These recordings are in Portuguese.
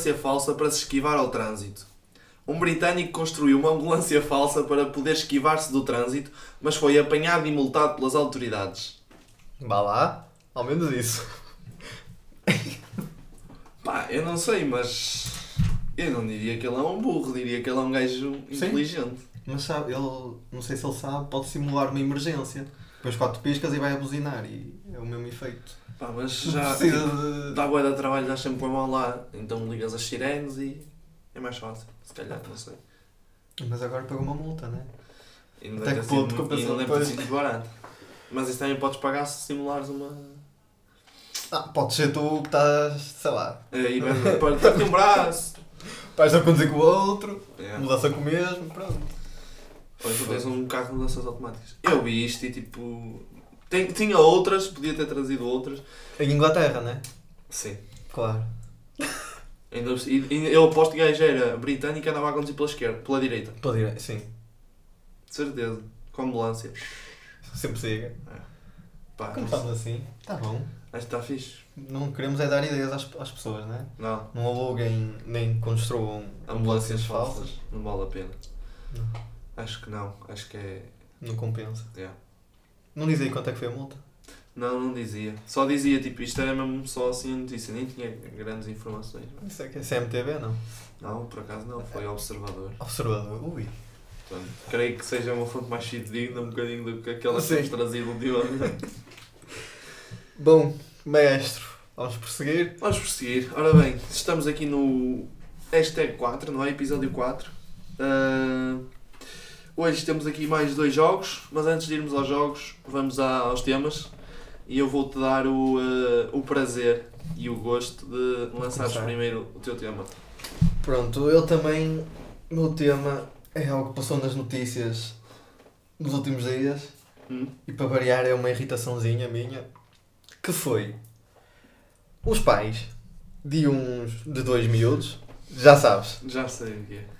ambulância falsa para se esquivar ao trânsito. Um britânico construiu uma ambulância falsa para poder esquivar-se do trânsito, mas foi apanhado e multado pelas autoridades. Vá lá, ao menos isso. Pá, eu não sei, mas. Eu não diria que ele é um burro, diria que ele é um gajo inteligente. Mas sabe, ele, não sei se ele sabe, pode simular uma emergência. Depois quatro piscas e vai a buzinar e o mesmo efeito. Pá, mas já. precisa de... Dá boa de trabalho, dá sempre uma mão lá. Então ligas as sirenes e. É mais fácil, se calhar, não sei. Mas agora pagou uma multa, né? E não Até que ponto e compensa depois? barato. Mas isso também podes pagar se simulares uma. Ah, pode ser tu que estás, sei lá, E vai partir um braço. vais a conduzir com o outro, É. mudança com o mesmo, pronto. Ou tu tens um carro de mudanças automáticas. Eu vi isto e tipo. Tem- tinha outras, podia ter trazido outras. Em Inglaterra, né? Sim. Claro. Ainda, e, e eu aposto que a gaja era britânica e andava a conduzir pela esquerda, pela direita. Pela direita, sim. De certeza. Com ambulância. Sempre siga. Pá, Como acho estamos assim, tá bom. que está fixe. Não queremos é dar ideias às, às pessoas, né? Não. Não aluguem nem construam Ambulâncias falsas. Não vale a pena. Não, Acho que não. Acho que é. não compensa. Yeah. Não diz aí quanto é que foi a multa? Não, não dizia. Só dizia, tipo, isto era mesmo só assim a notícia, nem tinha grandes informações. Isso é que é CMTV, não? Não, por acaso não, foi observador. Observador. Ui. Portanto, creio que seja uma fonte mais fidedigna um bocadinho do que aquela que temos trazido ultimamente. Bom, maestro, vamos prosseguir. Vamos prosseguir. Ora bem, estamos aqui no hashtag 4, não é? Episódio 4. Ah, hoje temos aqui mais dois jogos, mas antes de irmos aos jogos, vamos aos temas. E eu vou-te dar o, ah, o prazer e o gosto de lançares primeiro o teu tema. Pronto, eu também. O meu tema é algo que passou nas notícias nos últimos dias. Hum? E para variar é uma irritaçãozinha minha. Que foi os pais de uns de dois miúdos. Já sabes. Já sei o que é.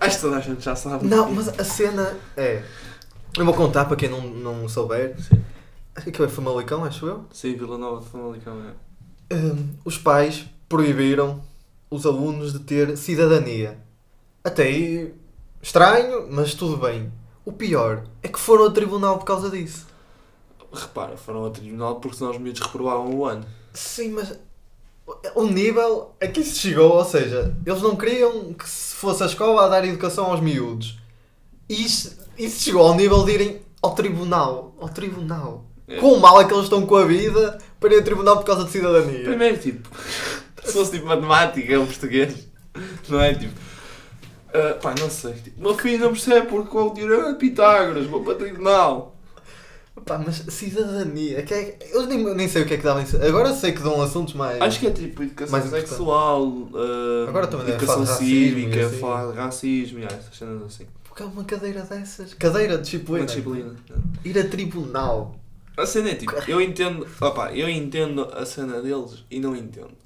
Acho que toda a gente já sabe. Não, mas a cena é. Eu vou contar para quem não, não souber. Sim. Que é Famalicão, acho eu. Sim, Vila Nova de Famalicão é. Hum, os pais proibiram os alunos de ter cidadania. Até aí, estranho, mas tudo bem. O pior é que foram ao tribunal por causa disso. Repara, foram ao tribunal porque senão os miúdos reprovavam o ano. Sim, mas o nível a que isso chegou, ou seja, eles não queriam que se fosse a escola a dar educação aos miúdos. E isso, isso chegou ao nível de irem ao tribunal. Ao tribunal. É. Quão mal é que eles estão com a vida para ir ao tribunal por causa de cidadania? Primeiro, tipo, se fosse tipo matemática ou português, não é? Tipo, ah, pá, não sei. Tipo, meu filho não percebe porque o teorema de Pitágoras, vou para o tribunal. Pá, mas cidadania, que é, eu nem, nem sei o que é que em Agora sei que dão assuntos mais. Acho que é tipo educação Mais sexual, ah, Agora também educação racismo cívica, assim. falar de racismo, e essas cenas assim. Porque é uma cadeira dessas. Cadeira de disciplina. Uma disciplina. Ir a tribunal. A cena é tipo, eu entendo, opá, eu entendo a cena deles e não entendo.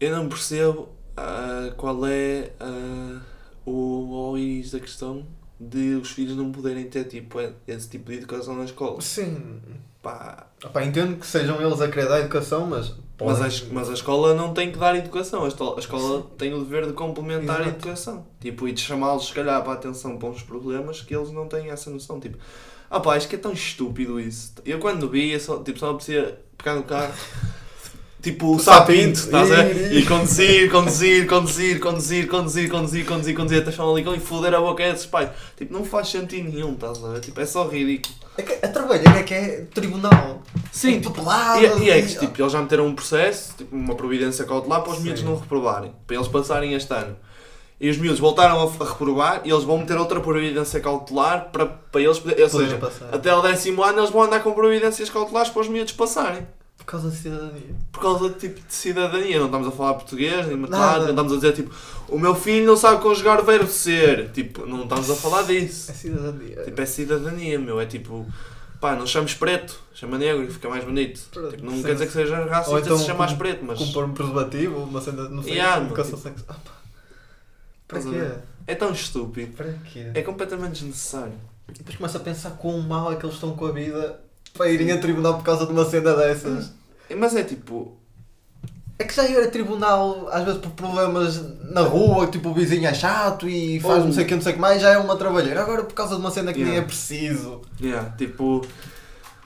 Eu não percebo ah, qual é ah, o OIS da questão de os filhos não poderem ter tipo, esse tipo de educação na escola. Sim. Pá, Opá, entendo que sejam eles a querer dar educação, mas. mas, a, mas a escola não tem que dar educação, a escola, a escola tem o dever de complementar a Exato. educação. Tipo, e de chamá-los, se calhar, para a atenção para uns problemas que eles não têm essa noção. Tipo, ah pá, acho que é tão estúpido isso. Eu quando vi, eu só, tipo, só me apetecia pegar no carro, tipo, o sapinto, estás a ver? E conduzir, conduzir, conduzir, conduzir, conduzir, conduzir, conduzir, conduzir até Famalicão e foder a boca a esses pais. Tipo, não faz sentido nenhum, estás a ver? Tipo, é só ridículo. É que a trabalhar é que é tribunal. Sim, É tipo, papelada, E, é- e é que e- tipo, eles já meteram um processo, tipo, uma providência cautelar para os miúdos não reprovarem, para eles passarem este ano. E os miúdos voltaram a, reprovar e eles vão meter outra providência cautelar para, para eles poderem. Ou seja, passar. até o décimo ano eles vão andar com providências cautelares para os miúdos passarem. Por causa da cidadania. Por causa de tipo de cidadania. Não estamos a falar português, nem Nada. matemática, não estamos a dizer tipo, o meu filho não sabe conjugar o verbo ser. Tipo, não estamos a falar disso. É cidadania. Tipo, é cidadania, meu. É tipo, pá, não chames preto, chama negro e fica mais bonito. Pronto, Tipo, não sim. quer dizer que seja racista Ou então se chamares com- preto, mas Compor um preservativo, uma cena, não sei, Yeah, educação tipo- sexual. Ah. Para quê? é tão estúpido. Para quê? É completamente desnecessário. Depois começa a pensar quão mal é que eles estão com a vida para irem a tribunal por causa de uma cena dessas. Mas é tipo. É que já ir a tribunal, às vezes por problemas na rua, tipo o vizinho é chato e faz Ou- não sei o que, não sei o que mais, já é uma trabalheira. Agora por causa de uma cena que nem Yeah. é preciso. Yeah, tipo,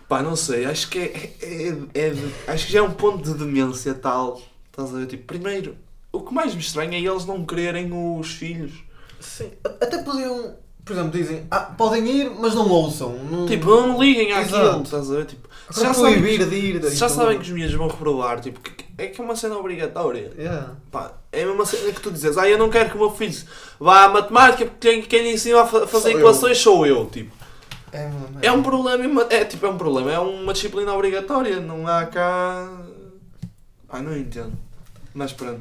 pá, não sei, acho que é, é- é acho que já é um ponto de demência tal. Estás a ver? Tipo, primeiro, o que mais me estranha é eles não quererem os filhos. Sim. Até podiam, por exemplo, dizem, ah, podem ir, mas não ouçam. Não... Tipo, não liguem àquilo, Exato. estás a ver? Tipo, se já sabem, proibir de ir. se já sabem que os miúdos vão reprovar, tipo, que- é que é uma cena obrigatória. Yeah. Pá, é a mesma cena que tu dizes, ah, eu não quero que o meu filho vá à matemática porque quem, quem lhe ensina a fa- fazer Sou eu. equações sou eu, tipo. É, uma É um problema, ima- é tipo, é um problema, é uma disciplina obrigatória, não há cá... Ah, não entendo. Mas pronto,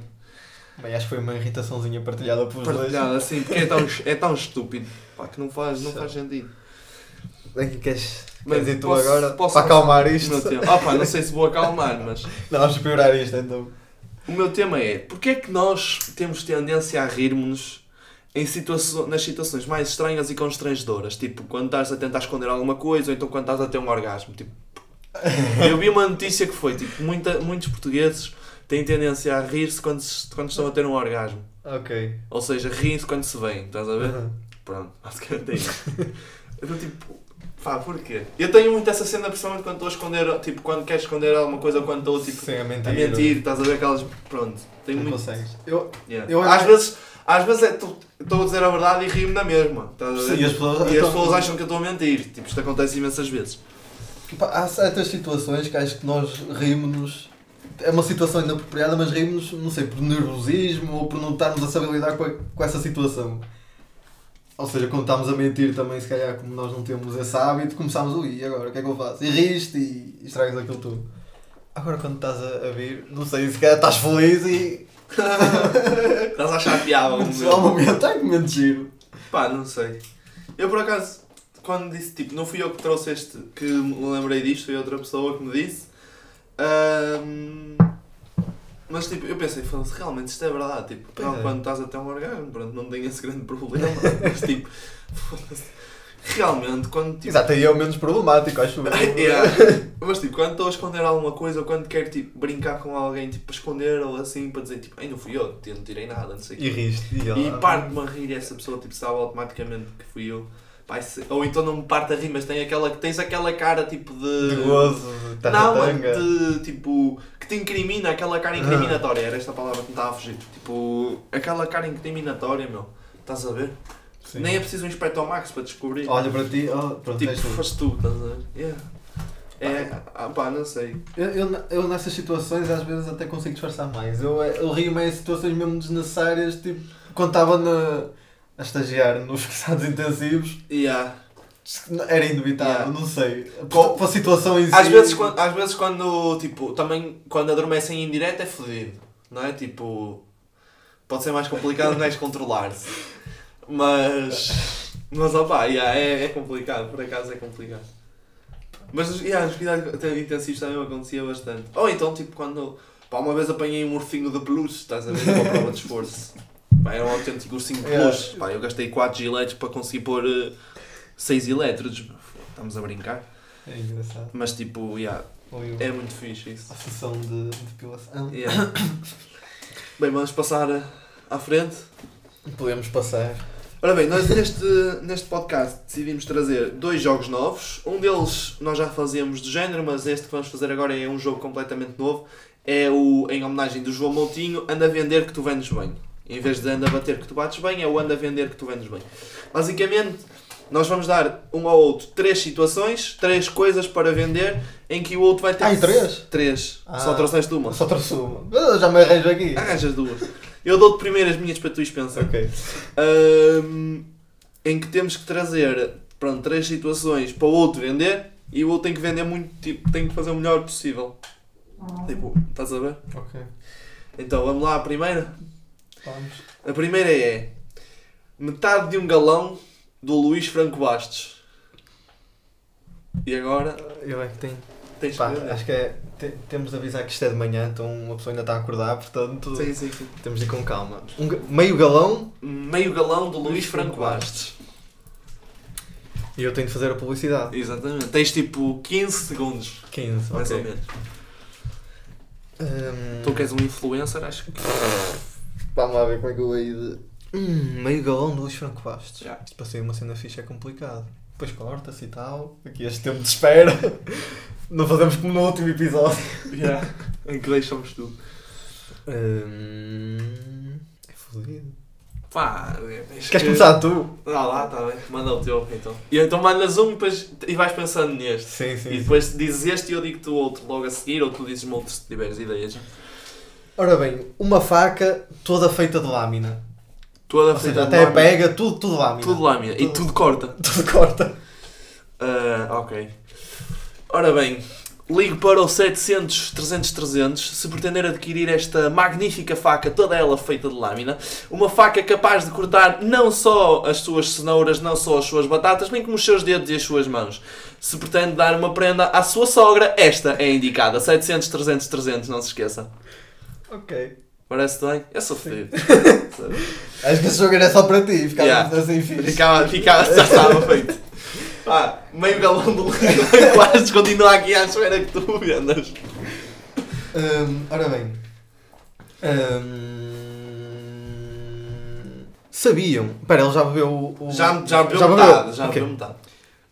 Bem, acho que foi uma irritaçãozinha partilhada pelos partilhado assim, porque é tão, é tão estúpido, pá, que não faz, não faz sentido. dois. Quem queres, Bem, queres ir tu posso- agora posso- para acalmar isto? ah pá, não sei se vou acalmar, mas Não, vamos piorar isto então. o meu tema é, porque é que nós temos tendência a rirmos em nas situações mais estranhas e constrangedoras, tipo, quando estás a tentar esconder alguma coisa ou então quando estás a ter um orgasmo, tipo, Eu vi uma notícia que foi, tipo, muita, muitos portugueses têm tendência a rir-se quando, se- quando estão a ter um orgasmo. Ok. Ou seja, riem-se quando se vêm, estás a ver? Uhum. Pronto, basicamente é isso. Eu tô tipo, pá, porquê? Eu tenho muito essa cena, principalmente quando estou a esconder, tipo, quando quero esconder alguma coisa, quando estou, tipo, Sim, a mentir. a mentir, estás a ver aquelas, pronto. Tenho Não muito... consegues. Eu, Yeah. Eu- às, vezes, às vezes é, estou a dizer a verdade e rio-me na mesma, estás a ver? Sim, as pessoas- e as pessoas acham que eu estou a mentir, tipo, isto acontece imensas vezes. Pá, há certas situações que acho que nós rimos-nos. É uma situação inapropriada, mas rimos, não sei, por nervosismo ou por não estarmos a saber lidar com, a- com essa situação. Ou seja, quando estamos a mentir também, se calhar, como nós não temos esse hábito, começamos, ui, e agora o que é que eu faço? E riste e estragas aquilo tudo. Agora quando estás a, a vir, não sei, se calhar estás feliz e. Estás a achar piada. um Só um momento, momento giro. Pá, não sei. Eu por acaso, quando disse, tipo, não fui eu que trouxe este, que me lembrei disto, foi outra pessoa que me disse. Ahm, mas tipo, eu pensei, foda-se, realmente isto é verdade. Tipo, Pois não, é. quando estás a ter um orgasmo, pronto, não tenho esse grande problema. mas tipo, foda-se. Realmente, quando tipo. Exato, aí é o menos problemático, acho eu. Yeah. Mas tipo, quando estou a esconder alguma coisa ou quando quero tipo, brincar com alguém, tipo, para esconder ou assim, para dizer tipo, ai não fui eu, eu não tirei nada, não sei o quê. E riste. E, E parte-me a rir e essa pessoa tipo, sabe automaticamente que fui eu. Ou então não me parte a rir, mas tem aquela, tens aquela cara tipo de. De gozo, de Não, tanga. de tipo. que te incrimina, aquela cara incriminatória, era esta palavra que me estava a fugir. Tipo, aquela cara incriminatória, meu. Estás a ver? Sim. Nem é preciso um Inspector Max para descobrir. Olha para ti, oh, pronto, tipo, tu. foste tu, estás a ver? Yeah. É, ah, pá, não sei. Eu, eu, eu nessas situações às vezes até consigo disfarçar mais. Eu, eu rio-me em situações mesmo desnecessárias, tipo, quando estava na, a estagiar nos cuidados intensivos, Yeah. era inevitável, Yeah. não sei. Com- Para a situação em si. Às vezes, quando, às vezes quando, tipo, também quando adormecem em direto é fodido, não é? Tipo, pode ser mais complicado, não és controlar-se. Mas, mas opá, yeah, é, é complicado, por acaso é complicado. Mas yeah, nos cuidados intensivos também acontecia bastante. Ou então, tipo, quando, pá, uma vez apanhei um ursinho de peluche, estás a ver, uma prova de esforço. Pá, era um autêntico ursinho de peluche. Pá, eu gastei 4 giletes para conseguir pôr 6 elétrodos. Estamos a brincar. É engraçado. Mas tipo, yeah, é muito fixe isso. a sessão de depilação. Yeah. bem, vamos passar à frente. Podemos passar. Ora bem, nós neste, neste podcast decidimos trazer dois jogos novos. Um deles nós já fazíamos do género, mas este que vamos fazer agora é um jogo completamente novo. É o, em homenagem do João Moutinho, Anda a Vender que tu vendes bem. Em vez de Anda a Bater que tu bates bem, é o Anda a Vender que tu vendes bem. Basicamente, nós vamos dar um ao outro três situações, três coisas para vender, em que o outro vai ter... Ah, e três? Três. Ah. Só trouxeste uma. Só trouxe uma. Eu já me arranjo aqui. Arranjas duas. Eu dou-te primeiro as minhas para tu pensar. Ok. Ahm, em que temos que trazer pronto, três situações para o outro vender e o outro tem que vender muito, tipo, tem que fazer o melhor possível. Tipo, estás a ver? Ok. Então vamos lá, a primeira. Vamos. A primeira é metade de um galão do Luís Franco Bastos. E agora Eu é que tenho. tens Pá, vender. acho que é. te- temos de avisar que isto é de manhã, então uma pessoa ainda está a acordar, portanto Sim, sim, sim. temos de ir com calma. Um meio galão Meio galão do Luís Luís Franco Bastos. e eu tenho de fazer a publicidade. Exatamente. Tens tipo 15 segundos, 15, mais ok. ou menos. Hum, Tu que és um influencer, acho que. Vamos lá ver como é que eu hei de. Hum, meio galão de Luís Franco Bastos. Já. Isto para sair uma cena fixa é complicado. Depois corta-se e tal. Aqui este tempo de espera. Não fazemos como no último episódio. Yeah. Em que deixamos tudo. Hum, é fodido. Pá, Queres que- começar tu? Ah lá, tá bem. Manda o teu então. E então mandas um e depois e vais pensando neste. Sim, sim. E depois dizes este e eu digo-te o outro logo a seguir, ou tu dizes-me outro se tiveres ideias. Ora bem, uma faca toda feita de lâmina. Toda Ou feita seja, de até lâmina. pega, tudo, tudo lâmina. Tudo lâmina. E Tudo. tudo corta. Tudo corta. Ah, ok. Ora bem, ligo para o 700 300 300 se pretender adquirir esta magnífica faca, toda ela feita de lâmina. Uma faca capaz de cortar não só as suas cenouras, não só as suas batatas, bem como os seus dedos e as suas mãos. Se pretende dar uma prenda à sua sogra, esta é indicada. 700 300 300, não se esqueça. Ok. Parece bem? Eu sou fedido. Acho que esse jogo era só para ti, ficava Yeah. assim fixe. Ficava, ficava, já estava feito. Pá, meio galão de leite, quase continua aqui à espera que tu vendas. Hum, ora bem. Hum, sabiam. Espera, ele já bebeu o. Já, já bebeu bebeu? metade, já Ok. bebeu metade.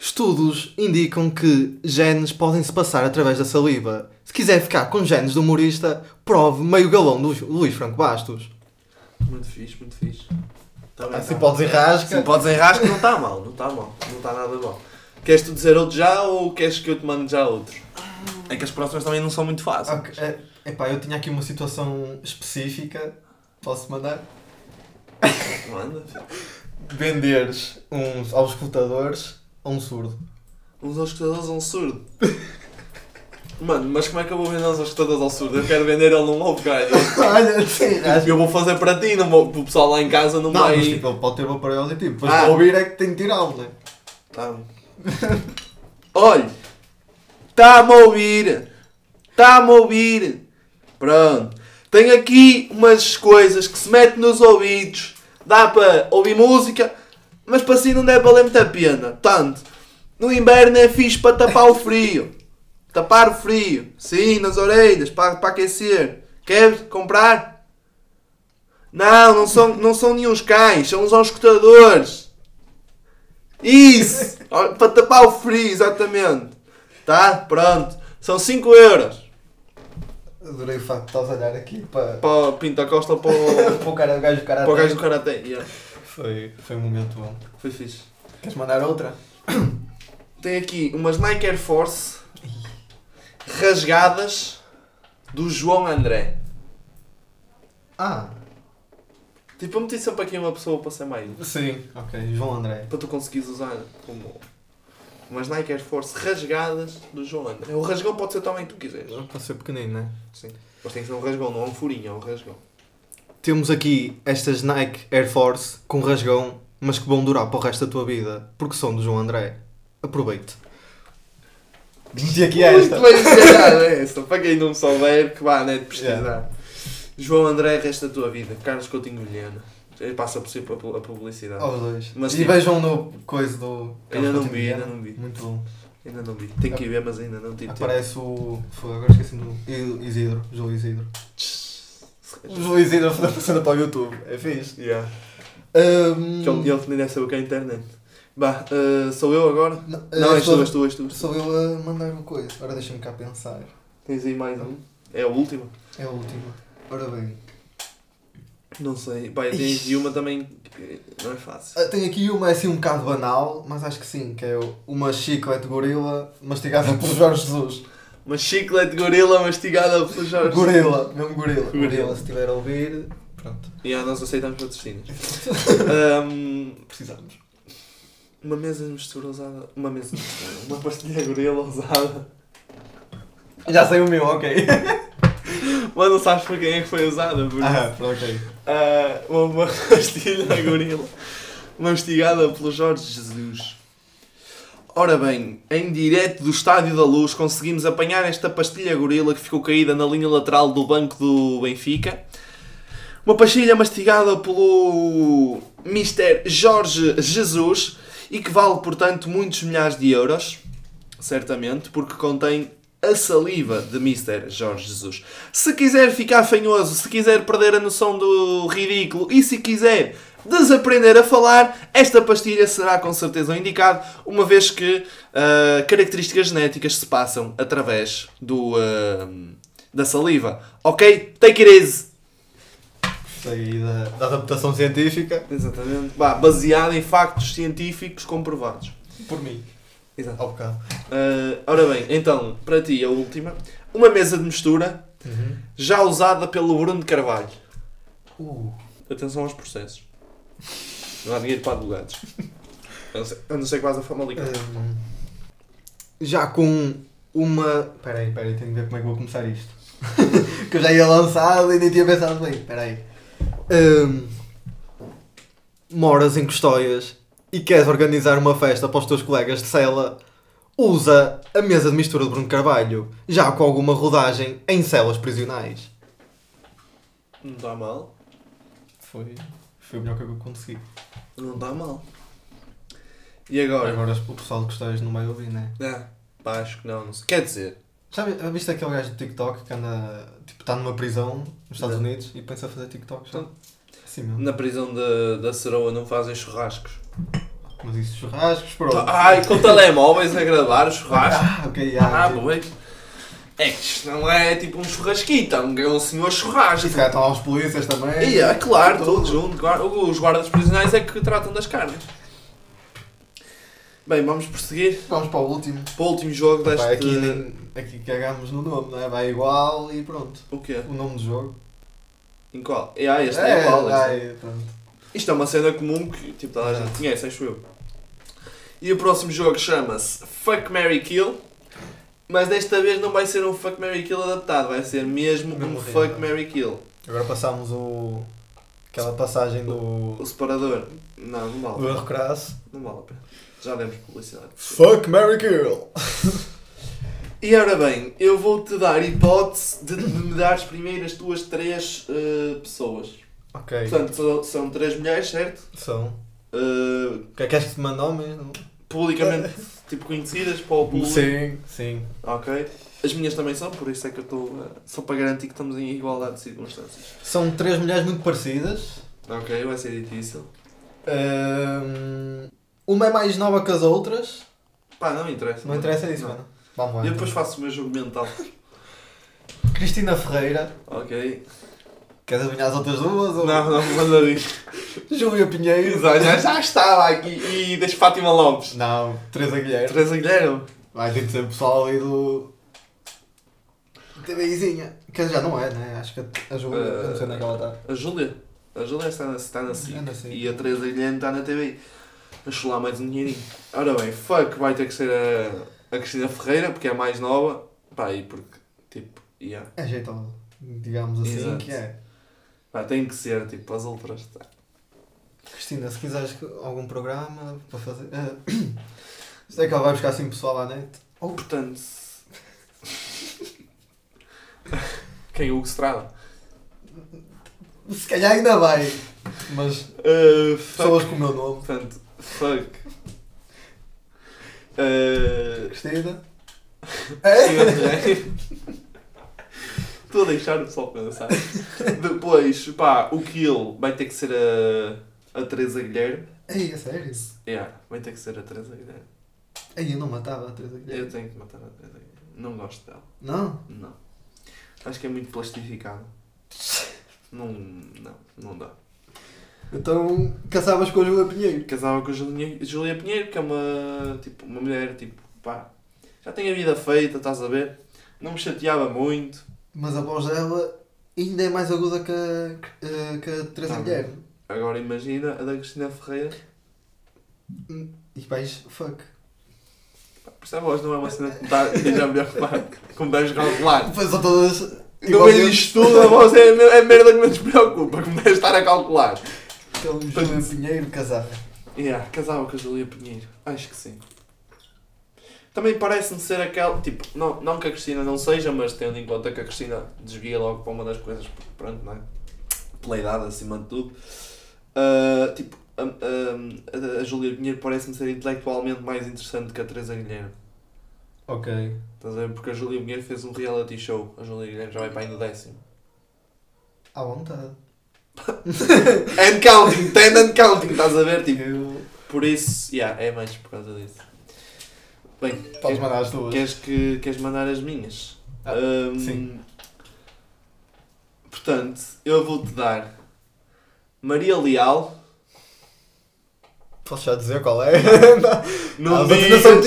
Estudos indicam que genes podem se passar através da saliva. Se quiser ficar com genes do humorista, prove meio galão do Luís Franco Bastos. Muito fixe, muito fixe. Tá bem, Assim tá. podes enrasca. Se podes enrascar, não está mal, não está mal. Não está nada mal. Queres tu dizer outro já ou queres que eu te mande já outro? É que as próximas também não são muito fáceis. Ok, é, epá, eu tinha aqui uma situação específica. Posso mandar? Manda. Venderes uns aos escutadores a um surdo. Uns escutadores a um surdo. Mano, mas como é que eu vou vender uns escutadores ao surdo? Eu quero vender ele num ovo, cara. Olha, sim, Eu vou fazer para ti, não vou, o pessoal lá em casa não, Não, vai. mas tipo, ele pode ter o aparelho auditivo. Depois Ah. para ouvir é que tem que tirá-lo, não é? Tá. Olha, está-me a ouvir, está-me a ouvir. Pronto, tenho aqui umas coisas que se metem nos ouvidos, dá para ouvir música, mas para si não deve valer muita pena. Tanto, no inverno é fixe para tapar o frio, tapar o frio, sim, nas orelhas, para, para aquecer. Quer comprar? Não, não são, não são nenhum cães, são uns auscultadores. Isso! Para tapar o frio, exatamente. Tá? Pronto. São 5 euros. Adorei o facto de estás a olhar aqui para, Para o Pinta Costa, para o, para o cara, o gajo do cara para o gajo do Karate. Yeah. Foi, foi um momento bom. Foi fixe. Queres mandar outra? Tem aqui umas Nike Air Force rasgadas do João André. Ah, Tipo, eu meti sempre aqui uma pessoa para ser mais. sim, ok. João André. Para tu conseguires usar como. Umas Nike Air Force rasgadas do João André. O rasgão pode ser também que tu quiseres. Pode ser pequenino, não é? Sim. Mas tem que ser um rasgão, não é um furinho, é um rasgão. Temos aqui estas Nike Air Force com rasgão, mas que vão durar para o resto da tua vida, porque são do João André. Aproveite. Meti aqui esta. Muito bem encarada esta. Para quem não souber, que vá à net pesquisar. João André, resto da tua vida. Carlos Coutinho Vilhena. Passa por si a pu- a publicidade. Aos dois. Mas e tipo- vejam no coisa do. Ainda não vi, ainda não vi. Muito bom. Ainda não vi. Tenho que ir ver, mas ainda não tive tempo. Aparece o. Foi, agora esqueci do. Isidro. Júlio Isidro. Isidro foi passando para o YouTube. É fixe. Yeah. Um, Que Ele, ele nem deve saber o que é a internet. Bah, uh, sou eu agora? Não, Não, eh, és tu, és tu, és tu. Sou eu a mandar uma coisa. Agora deixa-me cá pensar. Tens aí mais um? É a última? É a última. Ora bem. Não sei. Pá, eu tenho aqui uma também que não é fácil. Ah, Tenho aqui uma assim um bocado banal, mas acho que sim, que é uma chiclete gorila mastigada por Jorge Jesus. Uma chiclete gorila mastigada pelo Jorge. Gorila, mesmo gorila. Gorila. Gorila, se estiver a ouvir, pronto. E yeah, nós aceitamos patrocínios. um, Precisamos. uma mesa de mistura usada. Uma mesa de mistura. Uma pastilha gorila usada. Já sei o meu, ok. Mas não sabes para quem é que foi usada. Por isso. Ah, ok. Uma, uma pastilha gorila mastigada pelo Jorge Jesus. Ora bem, em direto do Estádio da Luz conseguimos apanhar esta pastilha gorila que ficou caída na linha lateral do banco do Benfica. Uma pastilha mastigada pelo Mr. Jorge Jesus e que vale, portanto, muitos milhares de euros, certamente, porque contém A Saliva de Mr. Jorge Jesus. Se quiser ficar fanhoso, se quiser perder a noção do ridículo e se quiser desaprender a falar, esta pastilha será com certeza o indicado, uma vez que ah, características genéticas se passam através do, ah, da saliva. Ok? Take it easy! Aí da, da adaptação científica. Exatamente. Bah, baseado em factos científicos comprovados. Por mim. Exato. Ao bocado. Ah, ora bem, então, para ti a última. Uma mesa de mistura já usada pelo Bruno de Carvalho. Uh. Atenção aos processos. Não há dinheiro para advogados. A não ser, a que vás a Famalicão. Hum, já com uma. Peraí, peraí, tenho que ver como é que vou começar isto. que eu já ia lançado e nem tinha pensado bem. Peraí. Hum, moras em Custóias e queres organizar uma festa para os teus colegas de cela, usa a mesa de mistura de Bruno Carvalho, já com alguma rodagem em celas prisionais. Não está mal. Foi, foi o melhor que eu consegui. Não está mal. E agora? Agora o pessoal de Custóias não vai ouvir, né? Ah, pá, acho que não, não sei. Quer dizer, Já vi- viste aquele gajo do TikTok que anda, tipo, está numa prisão nos Estados Não. Unidos e pensa fazer TikTok? Já? Não. Assim mesmo. na prisão da, da Ceroa não fazem churrascos. Mas isso, churrascos, pronto. Ai, com telemóveis a gravar os churrascos. Ah, ok. Ah, pois. É que isto não é tipo um churrasquito, é um, é um senhor churrasco. E se calhar estão lá os polícias também. E é claro, todos juntos. Os guardas prisionais é que tratam das carnes. Bem, vamos prosseguir Vamos para o último. para o último jogo deste. Pá, aqui, nem, aqui cagamos no nome, não é? Vai igual e pronto. O quê? O nome do jogo. Em qual? É, ah, este é, igual. este é- pronto. Isto é uma cena comum que tipo, toda a gente conhece, acho eu. E o próximo jogo chama-se Fuck Mary Kill. Mas desta vez não vai ser um Fuck Mary Kill adaptado, vai ser mesmo um. Fuck Mary Kill. Agora passamos o. aquela passagem do. O separador. Não, não vale. do erro crasso. Não vale a pena. Já demos publicidade. Fuck Mary Kill! E ora bem, eu vou-te dar hipótese de, de me dar as primeiras tuas três eh, pessoas. Ok. Portanto, são, são três mulheres, certo? São. Eh, O que é que te manda homens? publicamente tipo conhecidas para o público. Sim, sim. Ok. As minhas também são, por isso é que eu estou. eh, só para garantir que estamos em igualdade de circunstâncias. São três mulheres muito parecidas. Ok, vai ser difícil. Ahm, uma é mais nova que as outras. Pá, não me interessa. Não interessa isso, Não. mano. Vamos lá. Eu depois então. faço o meu jogo mental. Cristina Ferreira. Ok. Queres adivinhar as outras duas? Ou... Não, não, manda vir. Júlia Pinheiro. Já, já estava aqui. E das Fátima Lopes. Não, Teresa Guilherme. Teresa Guilherme. Vai ter de ser o pessoal ali do. TVIzinha. Que já não é, né? Acho que a Júlia. eu não sei onde é que ela está. A Júlia. A Júlia está na, está na SIC. E a Teresa Guilherme está na TV. Deixa lá mais um dinheirinho. Ora bem, fuck vai ter que ser a, a Cristina Ferreira, porque é a mais nova. Pá, e porque, tipo, yeah. É jeitosa. Digamos assim Exato. que é. Pá, tem que ser, tipo, as outras. Tá. Cristina, se quiseres algum programa para fazer. ah, Sei que ela vai buscar assim pessoal à net. Ou, portanto... Quem? O Hugo Estrada? Se calhar ainda vai. Mas Uh, pessoas com o meu nome. Portanto, fuck. Uh, Cristina. Estou a deixar o pessoal pensar. Depois, pá, o Kill vai ter que ser a, a Teresa Guilherme. Ei, é sério? Yeah, vai ter que ser a Teresa Guilherme. Ei, eu não matava a Teresa Eu Guilherme. tenho que matar a Teresa Guilherme. Não gosto dela. Não? Não. Acho que é muito plastificada. Não, não, não dá. Então caçavas com a Júlia Pinheiro. Casava com a Julinha, Julia Pinheiro, que é uma, tipo, uma mulher, tipo, pá, já tem a vida feita, estás a ver? Não me chateava muito. Mas a voz dela ainda é mais aguda que a, que a Teresa Tá. Guilherme. Agora imagina a da Cristina Ferreira. E vais, fuck. Por isso a voz não é uma cena que me está já melhor que como deves calcular. São todas. No meio disto tudo, a voz é a me- é a merda que menos preocupa, como deves estar a calcular. Então, Júlia Pinheiro casada. Yeah, casava com a Julia Pinheiro. Acho que sim. Também parece-me ser aquela. Tipo, não, não que a Cristina não seja, mas tendo em conta que a Cristina desvia logo para uma das coisas, pronto, não é? Pela idade acima de tudo. Ah, tipo, a, a, a, a Julia Pinheiro parece-me ser intelectualmente mais interessante que a Teresa Guilherme. Ok. Estás a ver? Porque a Júlia Guilherme fez um reality show. A Júlia Guilherme já vai para aí no décimo. À vontade. And counting, ten and counting, estás a ver? Tipo, Eu... por isso, yeah, é mais por causa disso. Bem, Podes queres, mandar as duas. queres, que, queres mandar as minhas? Ah, Hum, sim. Portanto, eu vou-te dar Maria Leal. Posso já dizer qual é? Não As digas, não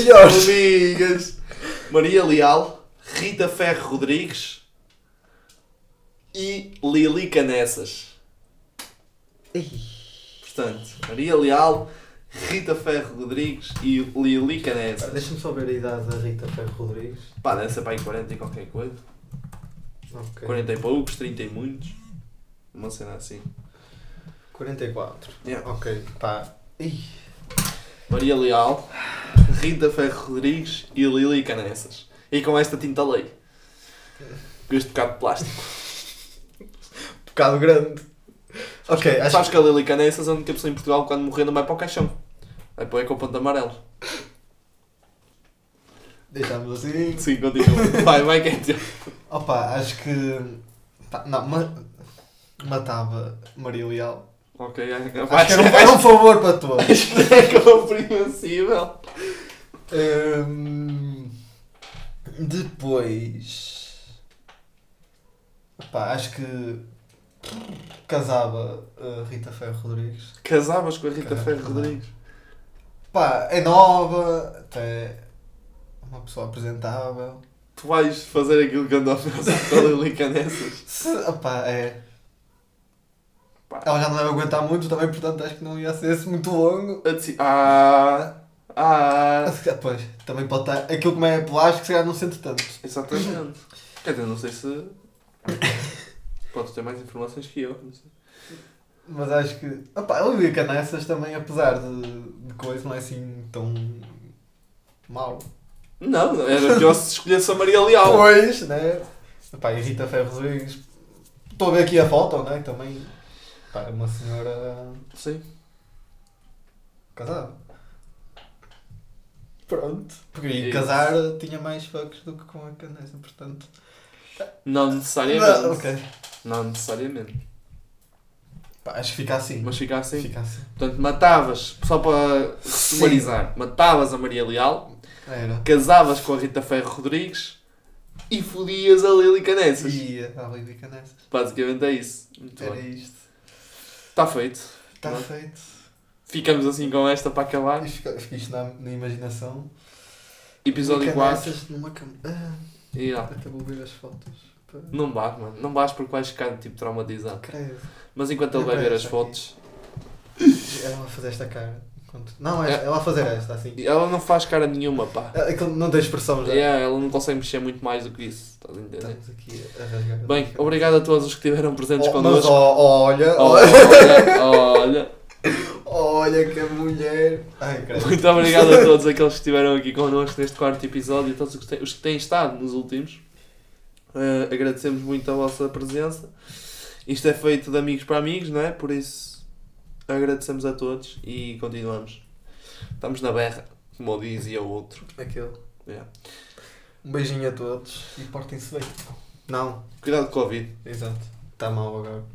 digas. Maria Leal, Rita Ferro Rodrigues e Lili Canessas. Portanto, Maria Leal, Rita Ferro Rodrigues e Lili Canessas. Deixa-me só ver a idade da Rita Ferro Rodrigues. Pá, deve ser para aí 40 e qualquer coisa. Ok. 40 e poucos, 30 e muitos. Uma cena assim. 44. Yeah. Ok, pá. Ih. Maria Leal, Rita Ferro Rodrigues e Lili Canessas. E com esta tinta lei. Com este bocado de plástico. Bocado grande. Ok, acho Sabes que a Lili Canessas é a única pessoa em Portugal quando morrer não vai para o caixão. Vai para o ecoponto amarelo. Deixamos assim. Sim, continua. Vai, vai que é teu. Opa, acho que. pá, não, ma... matava Maria Leal. Ok, acho que Acho que era um, um favor para todos. acho que é compreensível. Hum, depois. Pá, acho que. Casava a Rita Ferro Rodrigues. Casavas com a Rita. Ferro Rodrigues. Pá, é nova, até uma pessoa apresentável. Tu vais fazer aquilo que andou a fazer com a Lili Canessas. Se, opá, é. Pá. Ela já não deve aguentar muito também, portanto acho que não ia ser esse muito longo. A deci- Ah, ah, Ah, Pois, também pode estar. Aquilo como é plástico, se calhar não sente tanto. exatamente. Quer dizer, não sei se. Podes ter mais informações que eu. Não sei. Mas acho que. Opá, a Lívia Canessas também, apesar de, de coisa, não é assim tão. mau. Não, era pior se escolhesse a Maria Leal. Pois, né? Opá, e Rita Ferro Rodrigues. Estou a ver aqui a foto, né? Também. Pá, é uma senhora Sim. casada. Pronto. Porque Isso. e casar tinha mais fucks do que com a Canessa, portanto. Não necessariamente. Não, ok. Não necessariamente. Pá, acho que fica assim. Mas fica assim. Fica assim. Portanto, matavas, só para sumarizar, matavas a Maria Leal, Era. casavas com a Rita Ferro Rodrigues e fodias a Lili Canessas. E a Lívia Canessas. Basicamente é isso. Muito Era bem. isto. Está feito. Está Não. feito. Ficamos assim com esta para acabar. Isto na, na imaginação. Episódio Lívia 4. Canessas numa cama. Ah, ó, até vou ver as fotos. Não vais, mano. Não vais porque vais ficar tipo traumatizado. Credo. Mas enquanto ele vai ver as Lembrei-me fotos, Ela vai fazer esta cara. Não, esta, É. ela fazer esta, assim. ela não faz cara nenhuma, pá. É que não tem expressão já. Yeah, ela não consegue mexer muito mais do que isso. Estás a entender? Estamos aqui a rasgar. Bem, obrigado a todos os que estiveram presentes Oh, mas connosco. ó, olha, Olha, olha. olha que mulher. Ai. Muito obrigado a todos aqueles que estiveram aqui connosco neste quarto episódio e a todos os que têm, os que têm estado nos últimos. Eh, agradecemos muito a vossa presença. Isto é feito de amigos para amigos, não é? Por isso agradecemos a todos e continuamos. Estamos na berra, como dizia o outro. Aquele. Yeah. Um beijinho a todos e portem-se bem. Não, Cuidado com o Covid. exato. Está mal agora.